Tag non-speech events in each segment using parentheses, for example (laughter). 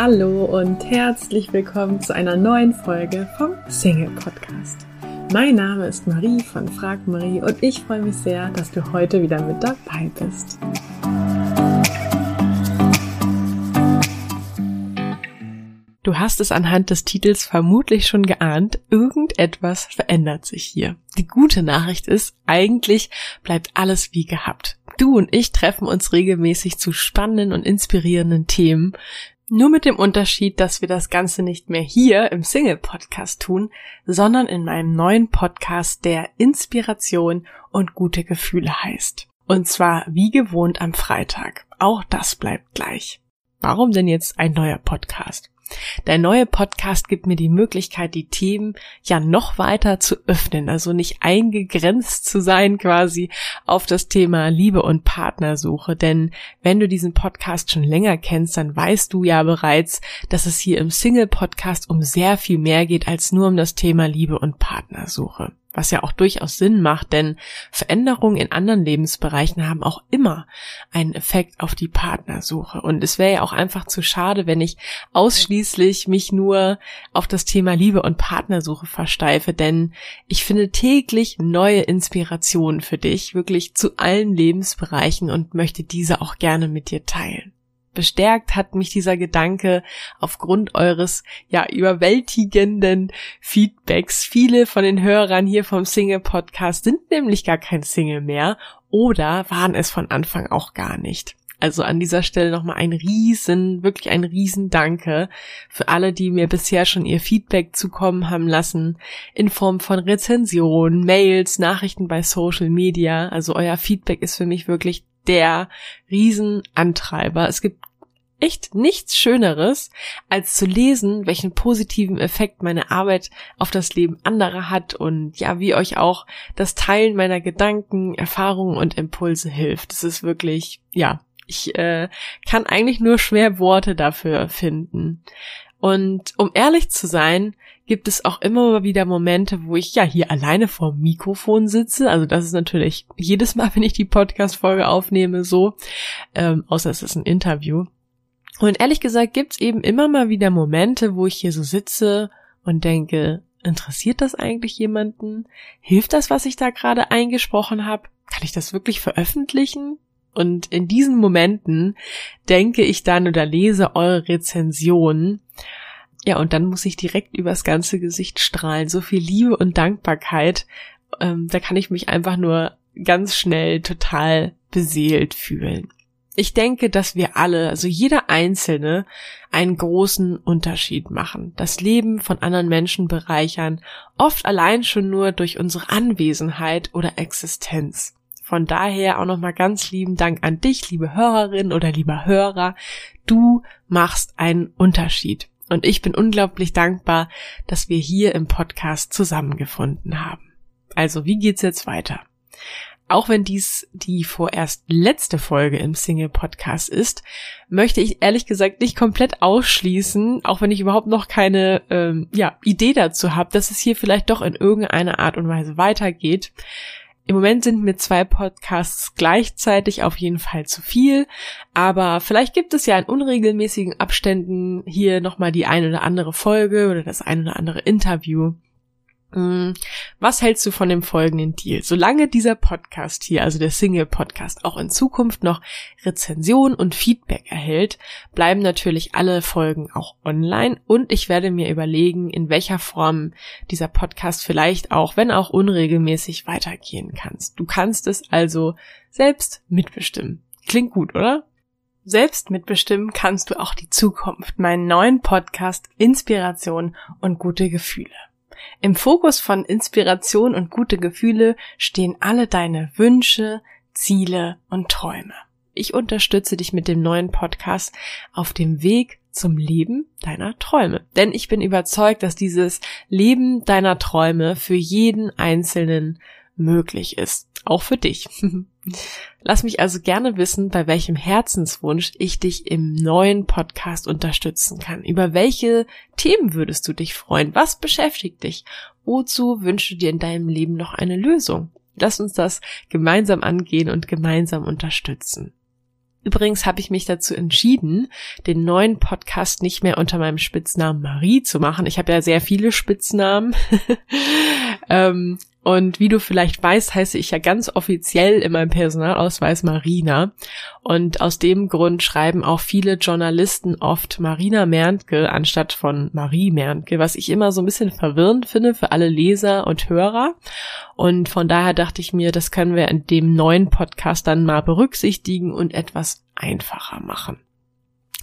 Hallo und herzlich willkommen zu einer neuen Folge vom Single Podcast. Mein Name ist Marie von Frag Marie und ich freue mich sehr, dass du heute wieder mit dabei bist. Du hast es anhand des Titels vermutlich schon geahnt, irgendetwas verändert sich hier. Die gute Nachricht ist, eigentlich bleibt alles wie gehabt. Du und ich treffen uns regelmäßig zu spannenden und inspirierenden Themen, nur mit dem Unterschied, dass wir das Ganze nicht mehr hier im Single-Podcast tun, sondern in meinem neuen Podcast, der Inspiration und gute Gefühle heißt. Und zwar wie gewohnt am Freitag. Auch das bleibt gleich. Warum denn jetzt ein neuer Podcast? Der neue Podcast gibt mir die Möglichkeit, die Themen ja noch weiter zu öffnen, also nicht eingegrenzt zu sein quasi auf das Thema Liebe und Partnersuche. Denn wenn du diesen Podcast schon länger kennst, dann weißt du ja bereits, dass es hier im Single-Podcast um sehr viel mehr geht als nur um das Thema Liebe und Partnersuche was ja auch durchaus Sinn macht, denn Veränderungen in anderen Lebensbereichen haben auch immer einen Effekt auf die Partnersuche. Und es wäre ja auch einfach zu schade, wenn ich ausschließlich mich nur auf das Thema Liebe und Partnersuche versteife, denn ich finde täglich neue Inspirationen für dich, wirklich zu allen Lebensbereichen und möchte diese auch gerne mit dir teilen bestärkt hat mich dieser Gedanke aufgrund eures ja überwältigenden Feedbacks. Viele von den Hörern hier vom Single Podcast sind nämlich gar kein Single mehr oder waren es von Anfang auch gar nicht. Also an dieser Stelle nochmal ein riesen, wirklich ein riesen Danke für alle, die mir bisher schon ihr Feedback zukommen haben lassen, in Form von Rezensionen, Mails, Nachrichten bei Social Media. Also euer Feedback ist für mich wirklich der Riesenantreiber. Es gibt echt nichts Schöneres, als zu lesen, welchen positiven Effekt meine Arbeit auf das Leben anderer hat und ja, wie euch auch das Teilen meiner Gedanken, Erfahrungen und Impulse hilft. Es ist wirklich, ja, ich äh, kann eigentlich nur schwer Worte dafür finden. Und um ehrlich zu sein, gibt es auch immer mal wieder Momente, wo ich ja hier alleine vor dem Mikrofon sitze. Also das ist natürlich jedes Mal, (laughs) wenn ich die Podcast-Folge aufnehme, so, ähm, außer es ist ein Interview. Und ehrlich gesagt gibt's eben immer mal wieder Momente, wo ich hier so sitze und denke, interessiert das eigentlich jemanden? Hilft das, was ich da gerade eingesprochen habe? Kann ich das wirklich veröffentlichen? Und in diesen Momenten denke ich dann oder lese eure Rezensionen. Ja, und dann muss ich direkt übers ganze Gesicht strahlen. So viel Liebe und Dankbarkeit. Ähm, da kann ich mich einfach nur ganz schnell total beseelt fühlen. Ich denke, dass wir alle, also jeder Einzelne, einen großen Unterschied machen, das Leben von anderen Menschen bereichern, oft allein schon nur durch unsere Anwesenheit oder Existenz. Von daher auch nochmal ganz lieben Dank an dich, liebe Hörerin oder lieber Hörer. Du machst einen Unterschied. Und ich bin unglaublich dankbar, dass wir hier im Podcast zusammengefunden haben. Also, wie geht's jetzt weiter? Auch wenn dies die vorerst letzte Folge im Single-Podcast ist, möchte ich ehrlich gesagt nicht komplett ausschließen, auch wenn ich überhaupt noch keine ähm, ja, Idee dazu habe, dass es hier vielleicht doch in irgendeiner Art und Weise weitergeht. Im Moment sind mir zwei Podcasts gleichzeitig auf jeden Fall zu viel, aber vielleicht gibt es ja in unregelmäßigen Abständen hier nochmal die ein oder andere Folge oder das ein oder andere Interview. Mm, was hältst du von dem folgenden Deal? Solange dieser Podcast hier, also der Single-Podcast, auch in Zukunft noch Rezension und Feedback erhält, bleiben natürlich alle Folgen auch online und ich werde mir überlegen, in welcher Form dieser Podcast vielleicht auch, wenn auch unregelmäßig, weitergehen kannst. Du kannst es also selbst mitbestimmen. Klingt gut, oder? Selbst mitbestimmen kannst du auch die Zukunft, meinen neuen Podcast Inspiration und gute Gefühle. Im Fokus von Inspiration und gute Gefühle stehen alle deine Wünsche, Ziele und Träume. Ich unterstütze dich mit dem neuen Podcast auf dem Weg zum Leben deiner Träume. Denn ich bin überzeugt, dass dieses Leben deiner Träume für jeden Einzelnen möglich ist. Auch für dich. (laughs) Lass mich also gerne wissen, bei welchem Herzenswunsch ich dich im neuen Podcast unterstützen kann. Über welche Themen würdest du dich freuen? Was beschäftigt dich? Wozu wünschst du dir in deinem Leben noch eine Lösung? Lass uns das gemeinsam angehen und gemeinsam unterstützen. Übrigens habe ich mich dazu entschieden, den neuen Podcast nicht mehr unter meinem Spitznamen Marie zu machen. Ich habe ja sehr viele Spitznamen. (laughs) ähm, und wie du vielleicht weißt, heiße ich ja ganz offiziell in meinem Personalausweis Marina. Und aus dem Grund schreiben auch viele Journalisten oft Marina Merntke anstatt von Marie Merntke, was ich immer so ein bisschen verwirrend finde für alle Leser und Hörer. Und von daher dachte ich mir, das können wir in dem neuen Podcast dann mal berücksichtigen und etwas einfacher machen.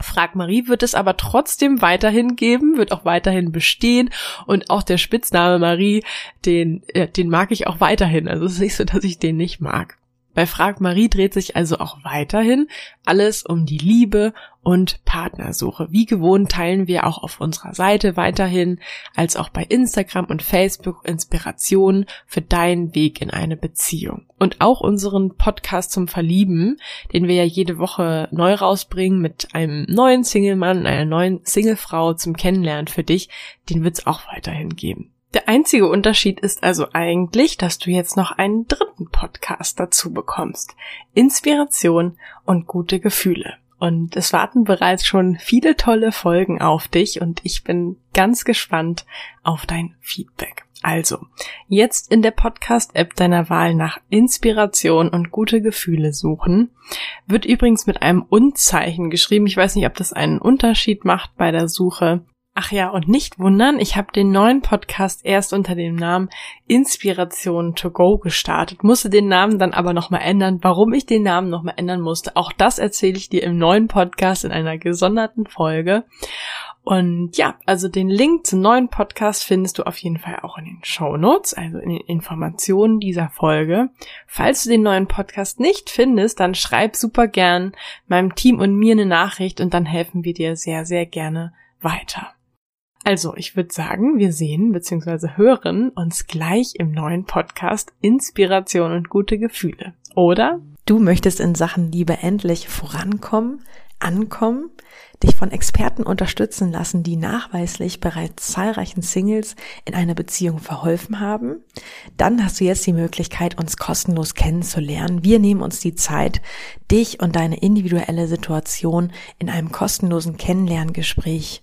Frag Marie wird es aber trotzdem weiterhin geben, wird auch weiterhin bestehen und auch der Spitzname Marie, den, äh, den mag ich auch weiterhin. Also es ist nicht so, dass ich den nicht mag. Bei Frag Marie dreht sich also auch weiterhin alles um die Liebe und Partnersuche. Wie gewohnt teilen wir auch auf unserer Seite weiterhin, als auch bei Instagram und Facebook Inspirationen für deinen Weg in eine Beziehung. Und auch unseren Podcast zum Verlieben, den wir ja jede Woche neu rausbringen mit einem neuen Single-Mann, einer neuen Single-Frau zum Kennenlernen für dich, den wird es auch weiterhin geben. Der einzige Unterschied ist also eigentlich, dass du jetzt noch einen dritten Podcast dazu bekommst. Inspiration und gute Gefühle. Und es warten bereits schon viele tolle Folgen auf dich und ich bin ganz gespannt auf dein Feedback. Also, jetzt in der Podcast-App deiner Wahl nach Inspiration und gute Gefühle suchen. Wird übrigens mit einem Unzeichen geschrieben. Ich weiß nicht, ob das einen Unterschied macht bei der Suche. Ach ja, und nicht wundern, ich habe den neuen Podcast erst unter dem Namen Inspiration to Go gestartet, musste den Namen dann aber nochmal ändern. Warum ich den Namen nochmal ändern musste, auch das erzähle ich dir im neuen Podcast in einer gesonderten Folge. Und ja, also den Link zum neuen Podcast findest du auf jeden Fall auch in den Show Notes, also in den Informationen dieser Folge. Falls du den neuen Podcast nicht findest, dann schreib super gern meinem Team und mir eine Nachricht und dann helfen wir dir sehr, sehr gerne weiter. Also, ich würde sagen, wir sehen bzw. hören uns gleich im neuen Podcast Inspiration und gute Gefühle. Oder? Du möchtest in Sachen Liebe endlich vorankommen, ankommen, dich von Experten unterstützen lassen, die nachweislich bereits zahlreichen Singles in einer Beziehung verholfen haben? Dann hast du jetzt die Möglichkeit, uns kostenlos kennenzulernen. Wir nehmen uns die Zeit, dich und deine individuelle Situation in einem kostenlosen Kennenlerngespräch